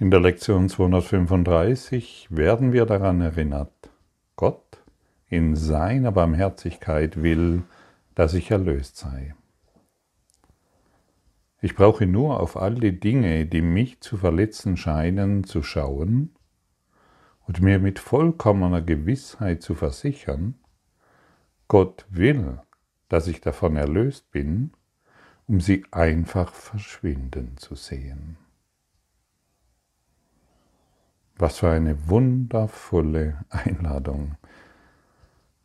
In der Lektion 235 werden wir daran erinnert, Gott in seiner Barmherzigkeit will, dass ich erlöst sei. Ich brauche nur auf all die Dinge, die mich zu verletzen scheinen, zu schauen und mir mit vollkommener Gewissheit zu versichern, Gott will, dass ich davon erlöst bin, um sie einfach verschwinden zu sehen. Was für eine wundervolle Einladung.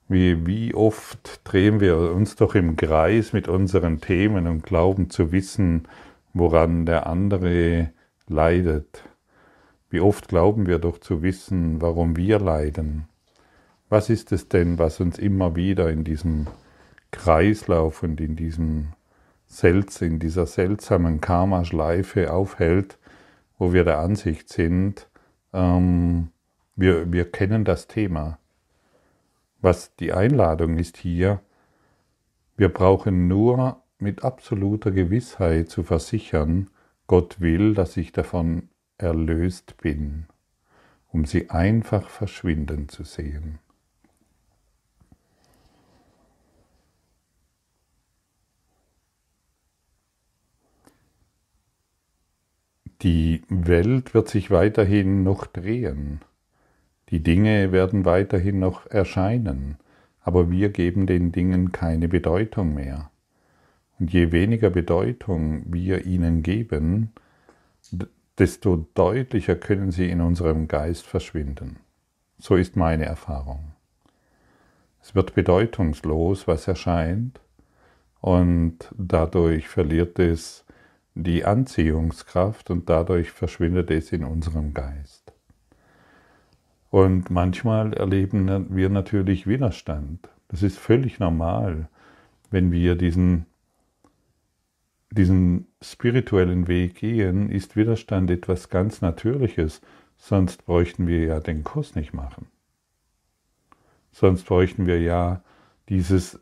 Wie, wie oft drehen wir uns doch im Kreis mit unseren Themen und glauben zu wissen, woran der andere leidet. Wie oft glauben wir doch zu wissen, warum wir leiden. Was ist es denn, was uns immer wieder in diesem Kreislauf und in diesem Selz, in dieser seltsamen Karma-Schleife aufhält, wo wir der Ansicht sind, ähm, wir, wir kennen das Thema. Was die Einladung ist hier, wir brauchen nur mit absoluter Gewissheit zu versichern, Gott will, dass ich davon erlöst bin, um sie einfach verschwinden zu sehen. Die Welt wird sich weiterhin noch drehen. Die Dinge werden weiterhin noch erscheinen, aber wir geben den Dingen keine Bedeutung mehr. Und je weniger Bedeutung wir ihnen geben, desto deutlicher können sie in unserem Geist verschwinden. So ist meine Erfahrung. Es wird bedeutungslos, was erscheint, und dadurch verliert es die Anziehungskraft und dadurch verschwindet es in unserem Geist. Und manchmal erleben wir natürlich Widerstand. Das ist völlig normal, wenn wir diesen, diesen spirituellen Weg gehen, ist Widerstand etwas ganz Natürliches, sonst bräuchten wir ja den Kurs nicht machen. Sonst bräuchten wir ja dieses,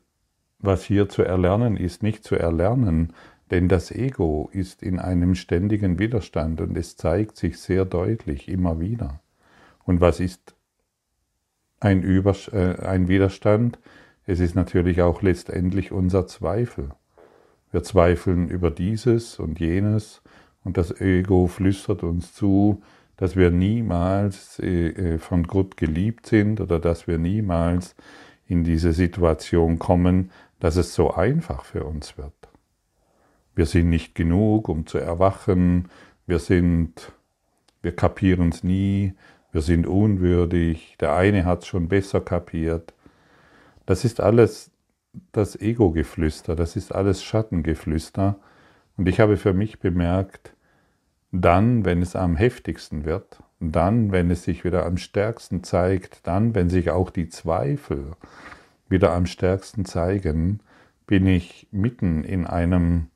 was hier zu erlernen ist, nicht zu erlernen, denn das Ego ist in einem ständigen Widerstand und es zeigt sich sehr deutlich immer wieder. Und was ist ein, Übers äh, ein Widerstand? Es ist natürlich auch letztendlich unser Zweifel. Wir zweifeln über dieses und jenes und das Ego flüstert uns zu, dass wir niemals äh, äh, von Gott geliebt sind oder dass wir niemals in diese Situation kommen, dass es so einfach für uns wird. Wir sind nicht genug, um zu erwachen. Wir sind, wir kapieren es nie. Wir sind unwürdig. Der eine hat es schon besser kapiert. Das ist alles das Ego-Geflüster. Das ist alles Schattengeflüster. Und ich habe für mich bemerkt, dann, wenn es am heftigsten wird, dann, wenn es sich wieder am stärksten zeigt, dann, wenn sich auch die Zweifel wieder am stärksten zeigen, bin ich mitten in einem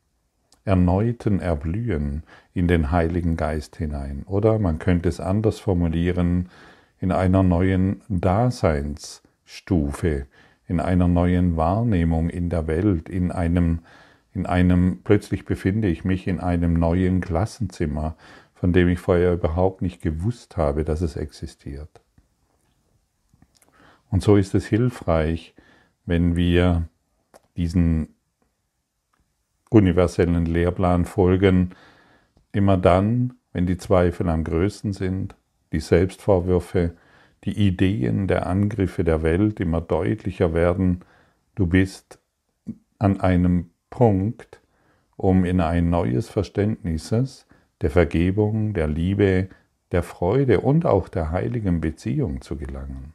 erneuten Erblühen in den Heiligen Geist hinein. Oder man könnte es anders formulieren, in einer neuen Daseinsstufe, in einer neuen Wahrnehmung in der Welt, in einem, in einem, plötzlich befinde ich mich in einem neuen Klassenzimmer, von dem ich vorher überhaupt nicht gewusst habe, dass es existiert. Und so ist es hilfreich, wenn wir diesen universellen Lehrplan folgen, immer dann, wenn die Zweifel am größten sind, die Selbstvorwürfe, die Ideen der Angriffe der Welt immer deutlicher werden, du bist an einem Punkt, um in ein neues Verständnis der Vergebung, der Liebe, der Freude und auch der heiligen Beziehung zu gelangen.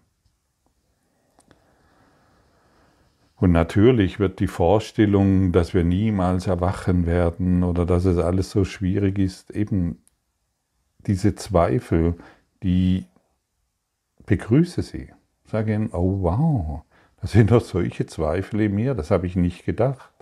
Und natürlich wird die Vorstellung, dass wir niemals erwachen werden oder dass es alles so schwierig ist, eben diese Zweifel, die begrüße sie. Sage ihnen, oh wow, da sind doch solche Zweifel in mir, das habe ich nicht gedacht.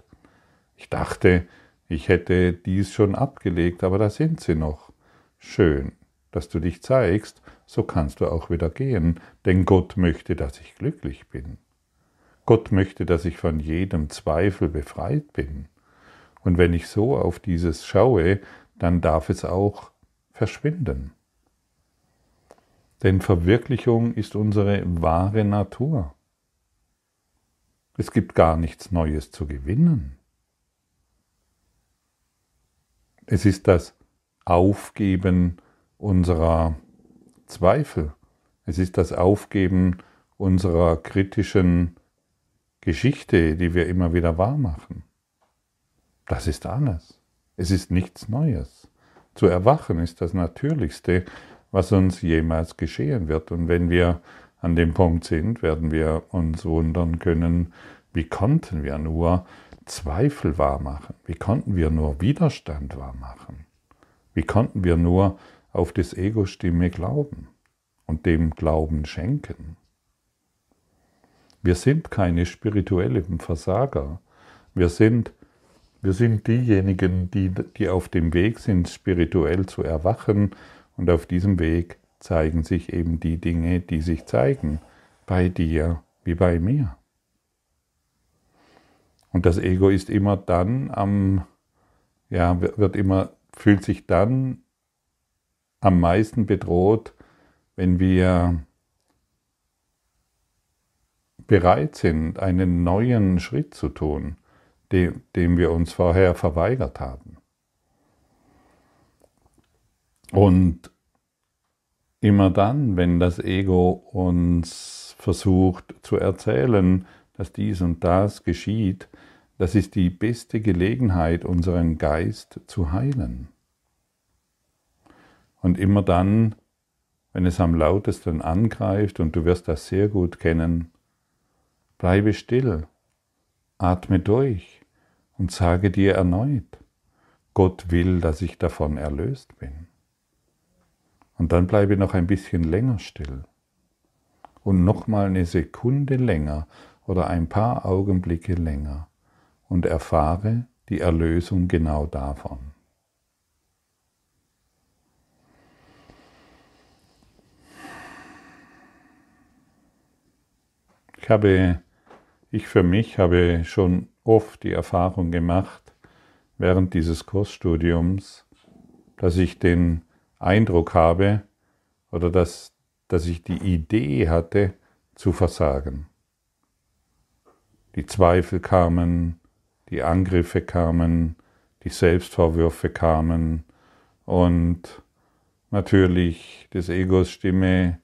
Ich dachte, ich hätte dies schon abgelegt, aber da sind sie noch. Schön, dass du dich zeigst, so kannst du auch wieder gehen, denn Gott möchte, dass ich glücklich bin. Gott möchte, dass ich von jedem Zweifel befreit bin. Und wenn ich so auf dieses schaue, dann darf es auch verschwinden. Denn Verwirklichung ist unsere wahre Natur. Es gibt gar nichts Neues zu gewinnen. Es ist das Aufgeben unserer Zweifel. Es ist das Aufgeben unserer kritischen Geschichte, die wir immer wieder wahrmachen. Das ist alles. Es ist nichts Neues. Zu erwachen ist das Natürlichste, was uns jemals geschehen wird. Und wenn wir an dem Punkt sind, werden wir uns wundern können, wie konnten wir nur Zweifel wahrmachen? Wie konnten wir nur Widerstand wahrmachen? Wie konnten wir nur auf das Ego-Stimme glauben und dem Glauben schenken? Wir sind keine spirituellen Versager. Wir sind, wir sind diejenigen, die, die auf dem Weg sind, spirituell zu erwachen und auf diesem Weg zeigen sich eben die Dinge, die sich zeigen, bei dir wie bei mir. Und das Ego ist immer dann am, ja, wird immer, fühlt sich dann am meisten bedroht, wenn wir bereit sind, einen neuen Schritt zu tun, dem, dem wir uns vorher verweigert haben. Und immer dann, wenn das Ego uns versucht zu erzählen, dass dies und das geschieht, das ist die beste Gelegenheit, unseren Geist zu heilen. Und immer dann, wenn es am lautesten angreift, und du wirst das sehr gut kennen, bleibe still, atme durch und sage dir erneut, Gott will, dass ich davon erlöst bin. Und dann bleibe noch ein bisschen länger still und nochmal eine Sekunde länger oder ein paar Augenblicke länger und erfahre die Erlösung genau davon. Ich habe, ich für mich habe schon oft die Erfahrung gemacht, während dieses Kursstudiums, dass ich den Eindruck habe oder dass, dass ich die Idee hatte, zu versagen. Die Zweifel kamen, die Angriffe kamen, die Selbstvorwürfe kamen und natürlich des Egos Stimme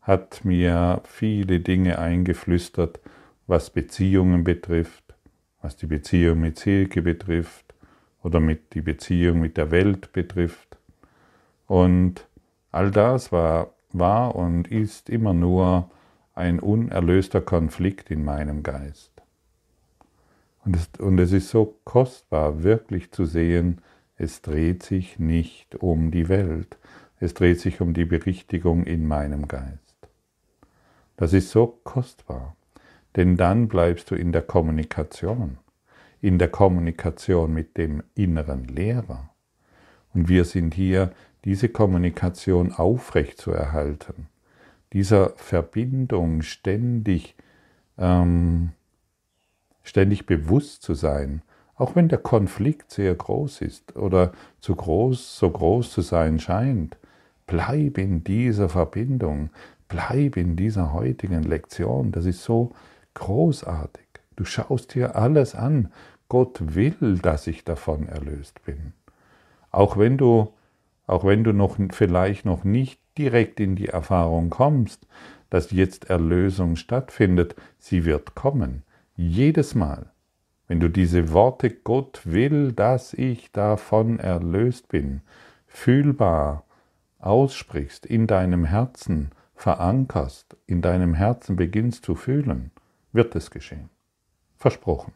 hat mir viele Dinge eingeflüstert, was Beziehungen betrifft, was die Beziehung mit Silke betrifft oder mit die Beziehung mit der Welt betrifft. Und all das war, war und ist immer nur ein unerlöster Konflikt in meinem Geist. Und es, und es ist so kostbar, wirklich zu sehen, es dreht sich nicht um die Welt, es dreht sich um die Berichtigung in meinem Geist. Das ist so kostbar, denn dann bleibst du in der Kommunikation, in der Kommunikation mit dem inneren Lehrer. Und wir sind hier, diese Kommunikation aufrecht zu erhalten, dieser Verbindung ständig ähm, ständig bewusst zu sein, auch wenn der Konflikt sehr groß ist oder zu groß, so groß zu sein scheint. Bleib in dieser Verbindung, bleib in dieser heutigen Lektion. Das ist so großartig. Du schaust dir alles an. Gott will, dass ich davon erlöst bin. Auch wenn du, auch wenn du noch vielleicht noch nicht direkt in die Erfahrung kommst, dass jetzt Erlösung stattfindet, sie wird kommen. Jedes Mal, wenn du diese Worte Gott will, dass ich davon erlöst bin, fühlbar aussprichst, in deinem Herzen verankerst, in deinem Herzen beginnst zu fühlen, wird es geschehen. Versprochen.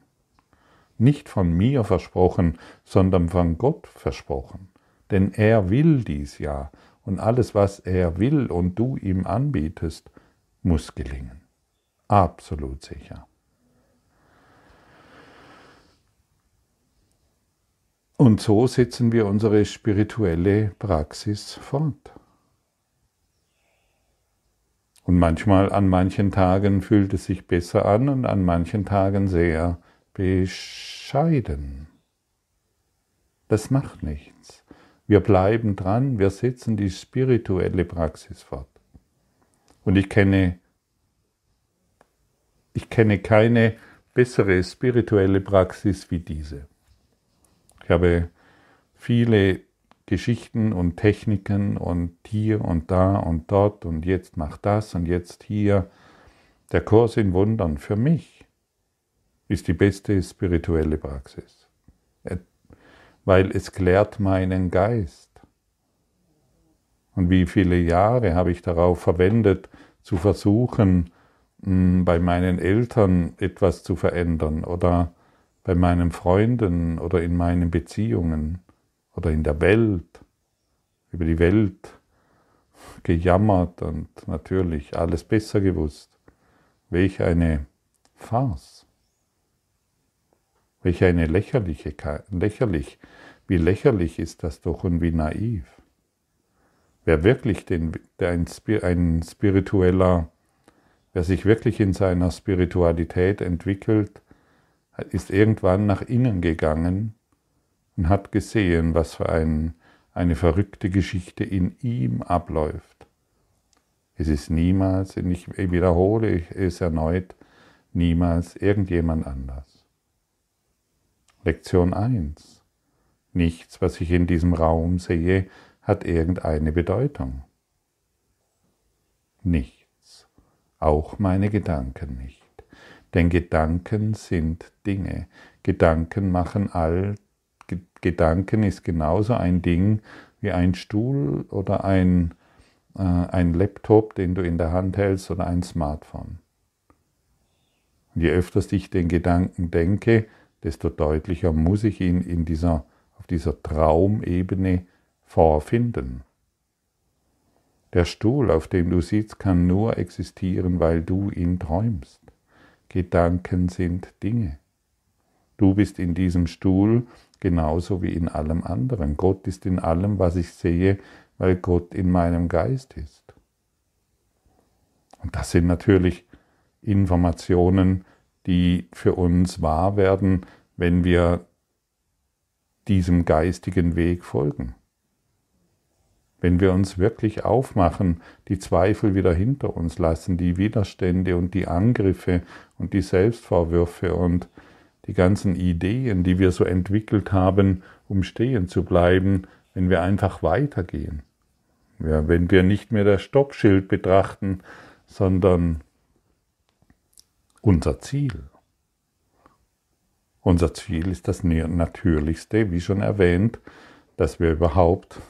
Nicht von mir versprochen, sondern von Gott versprochen. Denn er will dies ja, und alles, was er will und du ihm anbietest, muss gelingen. Absolut sicher. Und so setzen wir unsere spirituelle Praxis fort. Und manchmal an manchen Tagen fühlt es sich besser an und an manchen Tagen sehr bescheiden. Das macht nichts. Wir bleiben dran, wir setzen die spirituelle Praxis fort. Und ich kenne, ich kenne keine bessere spirituelle Praxis wie diese. Ich habe viele Geschichten und Techniken und hier und da und dort und jetzt mach das und jetzt hier. Der Kurs in Wundern für mich ist die beste spirituelle Praxis, weil es klärt meinen Geist. Und wie viele Jahre habe ich darauf verwendet, zu versuchen, hm, bei meinen Eltern etwas zu verändern oder bei meinen Freunden oder in meinen Beziehungen oder in der Welt, über die Welt gejammert und natürlich alles besser gewusst. Welch eine Farce. Welch eine lächerliche, lächerlich, wie lächerlich ist das doch und wie naiv. Wer wirklich den, ein, ein spiritueller, wer sich wirklich in seiner Spiritualität entwickelt, ist irgendwann nach innen gegangen und hat gesehen, was für ein, eine verrückte Geschichte in ihm abläuft. Es ist niemals, ich wiederhole es erneut, niemals irgendjemand anders. Lektion 1. Nichts, was ich in diesem Raum sehe, hat irgendeine Bedeutung. Nichts, auch meine Gedanken nicht. Denn Gedanken sind Dinge. Gedanken machen all. Gedanken ist genauso ein Ding wie ein Stuhl oder ein, äh, ein Laptop, den du in der Hand hältst oder ein Smartphone. Je öfters ich den Gedanken denke, desto deutlicher muss ich ihn in dieser, auf dieser Traumebene vorfinden. Der Stuhl, auf dem du sitzt, kann nur existieren, weil du ihn träumst. Gedanken sind Dinge. Du bist in diesem Stuhl genauso wie in allem anderen. Gott ist in allem, was ich sehe, weil Gott in meinem Geist ist. Und das sind natürlich Informationen, die für uns wahr werden, wenn wir diesem geistigen Weg folgen wenn wir uns wirklich aufmachen, die Zweifel wieder hinter uns lassen, die Widerstände und die Angriffe und die Selbstvorwürfe und die ganzen Ideen, die wir so entwickelt haben, um stehen zu bleiben, wenn wir einfach weitergehen. Ja, wenn wir nicht mehr das Stoppschild betrachten, sondern unser Ziel. Unser Ziel ist das Natürlichste, wie schon erwähnt, dass wir überhaupt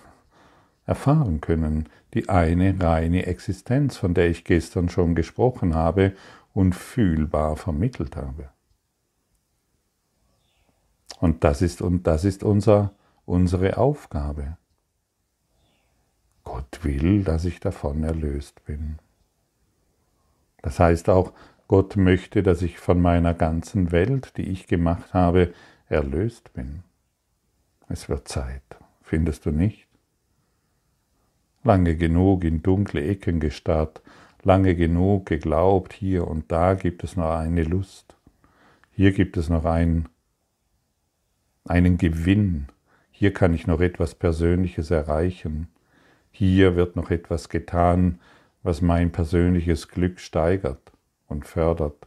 erfahren können, die eine reine Existenz, von der ich gestern schon gesprochen habe und fühlbar vermittelt habe. Und das ist, und das ist unser, unsere Aufgabe. Gott will, dass ich davon erlöst bin. Das heißt auch, Gott möchte, dass ich von meiner ganzen Welt, die ich gemacht habe, erlöst bin. Es wird Zeit, findest du nicht? lange genug in dunkle Ecken gestarrt, lange genug geglaubt, hier und da gibt es noch eine Lust, hier gibt es noch ein, einen Gewinn, hier kann ich noch etwas Persönliches erreichen, hier wird noch etwas getan, was mein persönliches Glück steigert und fördert.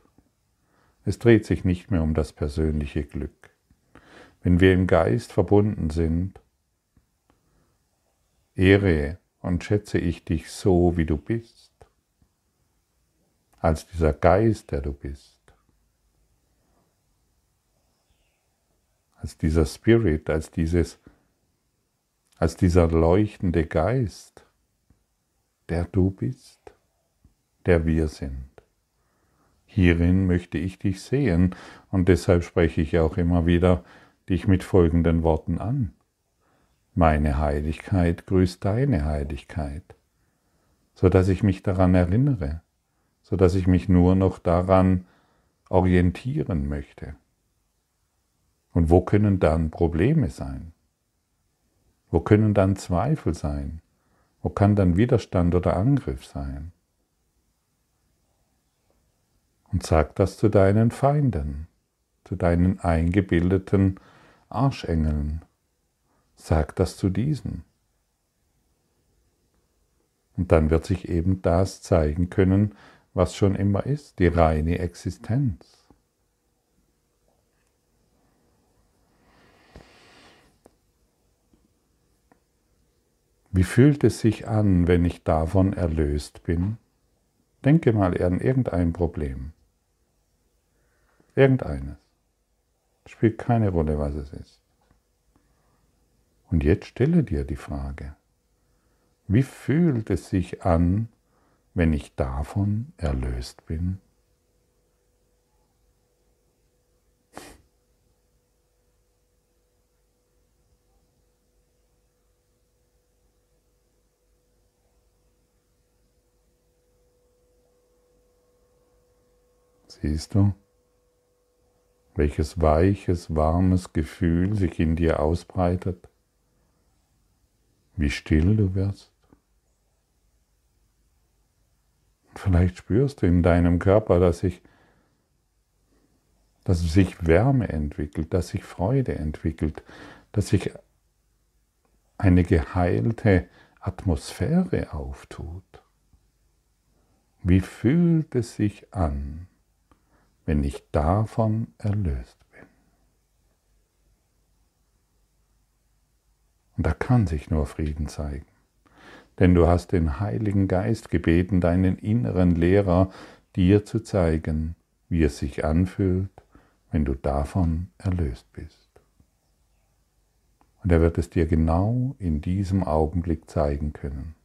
Es dreht sich nicht mehr um das persönliche Glück. Wenn wir im Geist verbunden sind, ehre und schätze ich dich so, wie du bist, als dieser Geist, der du bist, als dieser Spirit, als dieses, als dieser leuchtende Geist, der du bist, der wir sind. Hierin möchte ich dich sehen und deshalb spreche ich auch immer wieder dich mit folgenden Worten an. Meine Heiligkeit grüßt deine Heiligkeit, so dass ich mich daran erinnere, so dass ich mich nur noch daran orientieren möchte. Und wo können dann Probleme sein? Wo können dann Zweifel sein? Wo kann dann Widerstand oder Angriff sein? Und sag das zu deinen Feinden, zu deinen eingebildeten Arschengeln, Sag das zu diesen. Und dann wird sich eben das zeigen können, was schon immer ist, die reine Existenz. Wie fühlt es sich an, wenn ich davon erlöst bin? Denke mal an irgendein Problem. Irgendeines. Spielt keine Rolle, was es ist. Und jetzt stelle dir die Frage, wie fühlt es sich an, wenn ich davon erlöst bin? Siehst du, welches weiches, warmes Gefühl sich in dir ausbreitet? Wie still du wirst? Vielleicht spürst du in deinem Körper, dass sich, dass sich Wärme entwickelt, dass sich Freude entwickelt, dass sich eine geheilte Atmosphäre auftut. Wie fühlt es sich an? Wenn ich davon erlöst bin. Und da kann sich nur Frieden zeigen. Denn du hast den Heiligen Geist gebeten, deinen inneren Lehrer dir zu zeigen, wie es sich anfühlt, wenn du davon erlöst bist. Und er wird es dir genau in diesem Augenblick zeigen können.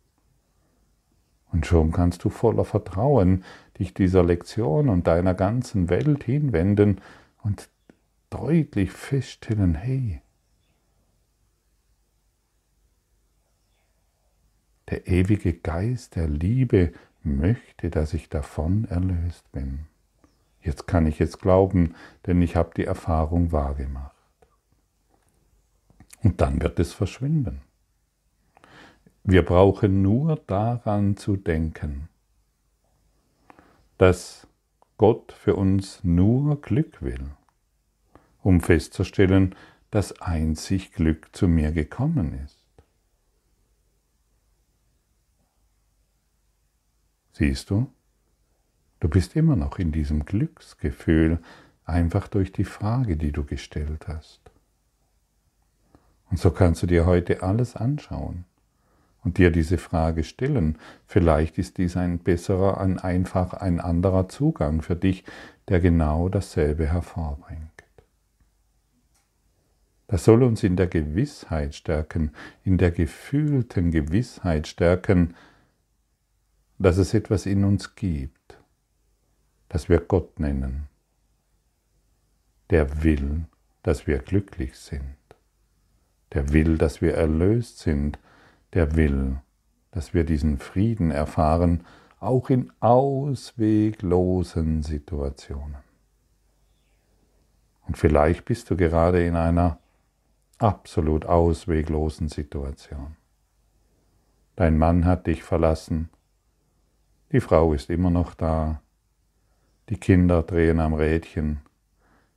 Und schon kannst du voller Vertrauen dich dieser Lektion und deiner ganzen Welt hinwenden und deutlich feststellen, hey, der ewige Geist der Liebe möchte, dass ich davon erlöst bin. Jetzt kann ich es glauben, denn ich habe die Erfahrung wahrgemacht. Und dann wird es verschwinden. Wir brauchen nur daran zu denken, dass Gott für uns nur Glück will, um festzustellen, dass einzig Glück zu mir gekommen ist. Siehst du, du bist immer noch in diesem Glücksgefühl, einfach durch die Frage, die du gestellt hast. Und so kannst du dir heute alles anschauen und dir diese Frage stellen. Vielleicht ist dies ein besserer, ein einfach ein anderer Zugang für dich, der genau dasselbe hervorbringt. Das soll uns in der Gewissheit stärken, in der gefühlten Gewissheit stärken, dass es etwas in uns gibt, das wir Gott nennen, der will, dass wir glücklich sind, der will, dass wir erlöst sind, der will, dass wir diesen Frieden erfahren, auch in ausweglosen Situationen. Und vielleicht bist du gerade in einer absolut ausweglosen Situation. Dein Mann hat dich verlassen, die Frau ist immer noch da, die Kinder drehen am Rädchen,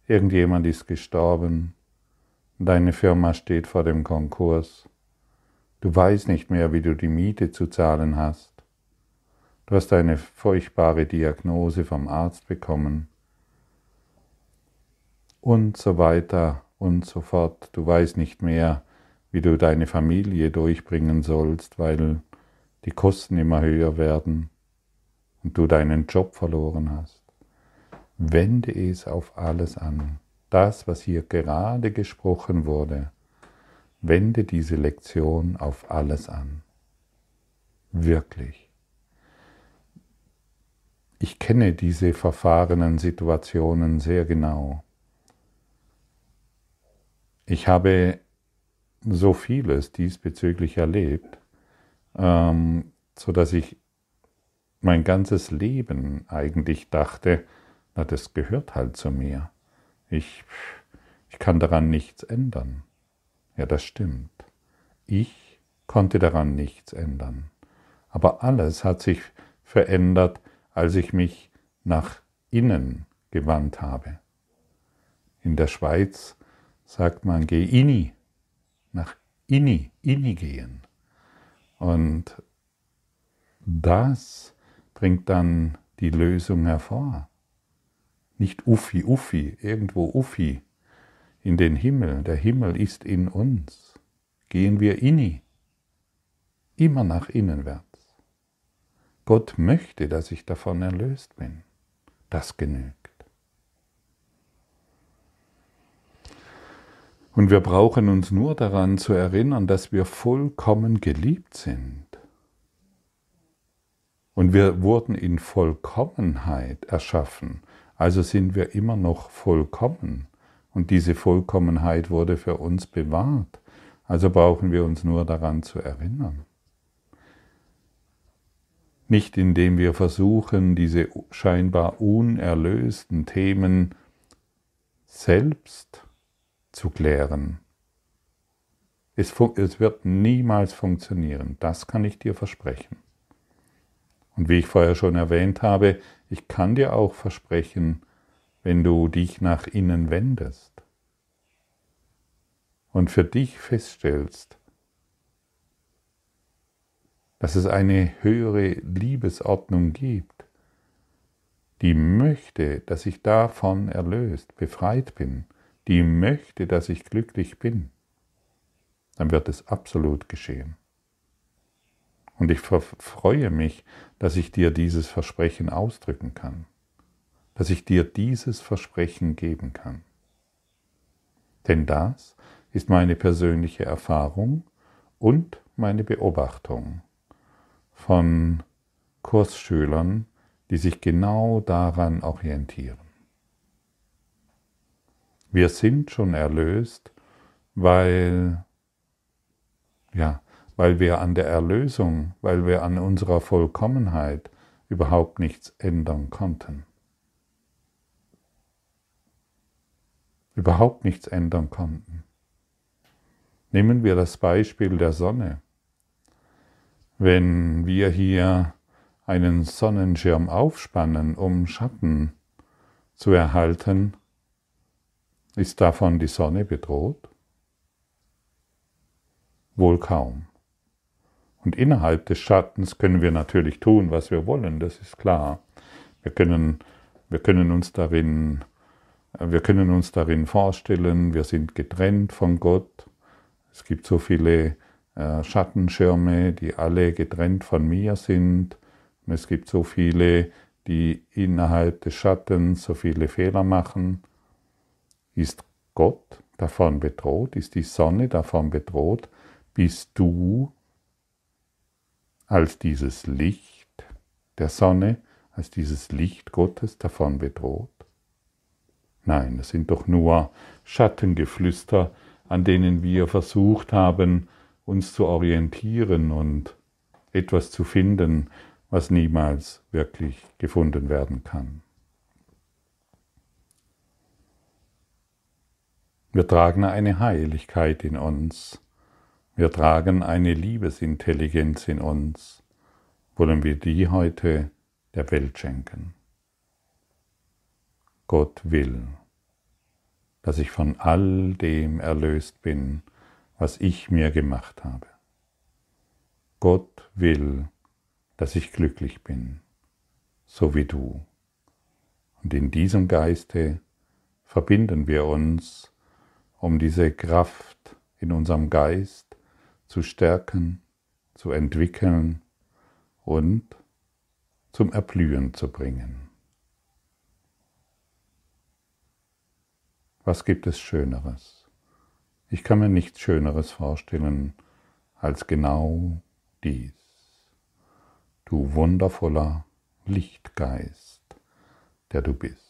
irgendjemand ist gestorben, deine Firma steht vor dem Konkurs, Du weißt nicht mehr, wie du die Miete zu zahlen hast. Du hast eine furchtbare Diagnose vom Arzt bekommen. Und so weiter und so fort. Du weißt nicht mehr, wie du deine Familie durchbringen sollst, weil die Kosten immer höher werden und du deinen Job verloren hast. Wende es auf alles an. Das, was hier gerade gesprochen wurde, Wende diese Lektion auf alles an. Wirklich. Ich kenne diese verfahrenen Situationen sehr genau. Ich habe so vieles diesbezüglich erlebt, ähm, so dass ich mein ganzes Leben eigentlich dachte, na, das gehört halt zu mir. Ich, ich kann daran nichts ändern. Ja, das stimmt. Ich konnte daran nichts ändern. Aber alles hat sich verändert, als ich mich nach innen gewandt habe. In der Schweiz sagt man, geh inni, nach inni, inni gehen. Und das bringt dann die Lösung hervor. Nicht Uffi, Uffi, irgendwo Uffi, in den Himmel. Der Himmel ist in uns. Gehen wir inni, immer nach innenwärts. Gott möchte, dass ich davon erlöst bin. Das genügt. Und wir brauchen uns nur daran zu erinnern, dass wir vollkommen geliebt sind. Und wir wurden in Vollkommenheit erschaffen, also sind wir immer noch vollkommen. Und diese Vollkommenheit wurde für uns bewahrt, also brauchen wir uns nur daran zu erinnern. Nicht indem wir versuchen, diese scheinbar unerlösten Themen selbst zu klären. Es, es wird niemals funktionieren, das kann ich dir versprechen. Und wie ich vorher schon erwähnt habe, ich kann dir auch versprechen, wenn du dich nach innen wendest und für dich feststellst, dass es eine höhere Liebesordnung gibt, die möchte, dass ich davon erlöst, befreit bin, die möchte, dass ich glücklich bin, dann wird es absolut geschehen. Und ich freue mich, dass ich dir dieses Versprechen ausdrücken kann, dass ich dir dieses Versprechen geben kann. Denn das ist meine persönliche Erfahrung und meine Beobachtung von Kursschülern, die sich genau daran orientieren. Wir sind schon erlöst, weil, ja, weil wir an der Erlösung, weil wir an unserer Vollkommenheit überhaupt nichts ändern konnten. Überhaupt nichts ändern konnten. Nehmen wir das Beispiel der Sonne. Wenn wir hier einen Sonnenschirm aufspannen, um Schatten zu erhalten, ist davon die Sonne bedroht? Wohl kaum. Und innerhalb des Schattens können wir natürlich tun, was wir wollen, das ist klar. Wir können, wir können uns darin, wir können uns darin vorstellen, wir sind getrennt von Gott. Es gibt so viele äh, Schattenschirme, die alle getrennt von mir sind. Und es gibt so viele, die innerhalb des Schattens so viele Fehler machen. Ist Gott davon bedroht? Ist die Sonne davon bedroht? Bist du als dieses Licht der Sonne, als dieses Licht Gottes davon bedroht? Nein, es sind doch nur Schattengeflüster, an denen wir versucht haben, uns zu orientieren und etwas zu finden, was niemals wirklich gefunden werden kann. Wir tragen eine Heiligkeit in uns. Wir tragen eine Liebesintelligenz in uns. Wollen wir die heute der Welt schenken? Gott will, dass ich von all dem erlöst bin, was ich mir gemacht habe. Gott will, dass ich glücklich bin, so wie du. Und in diesem Geiste verbinden wir uns um diese Kraft in unserem Geist zu stärken, zu entwickeln und zum Erblühen zu bringen. Was gibt es Schöneres? Ich kann mir nichts Schöneres vorstellen als genau dies. Du wundervoller Lichtgeist, der du bist.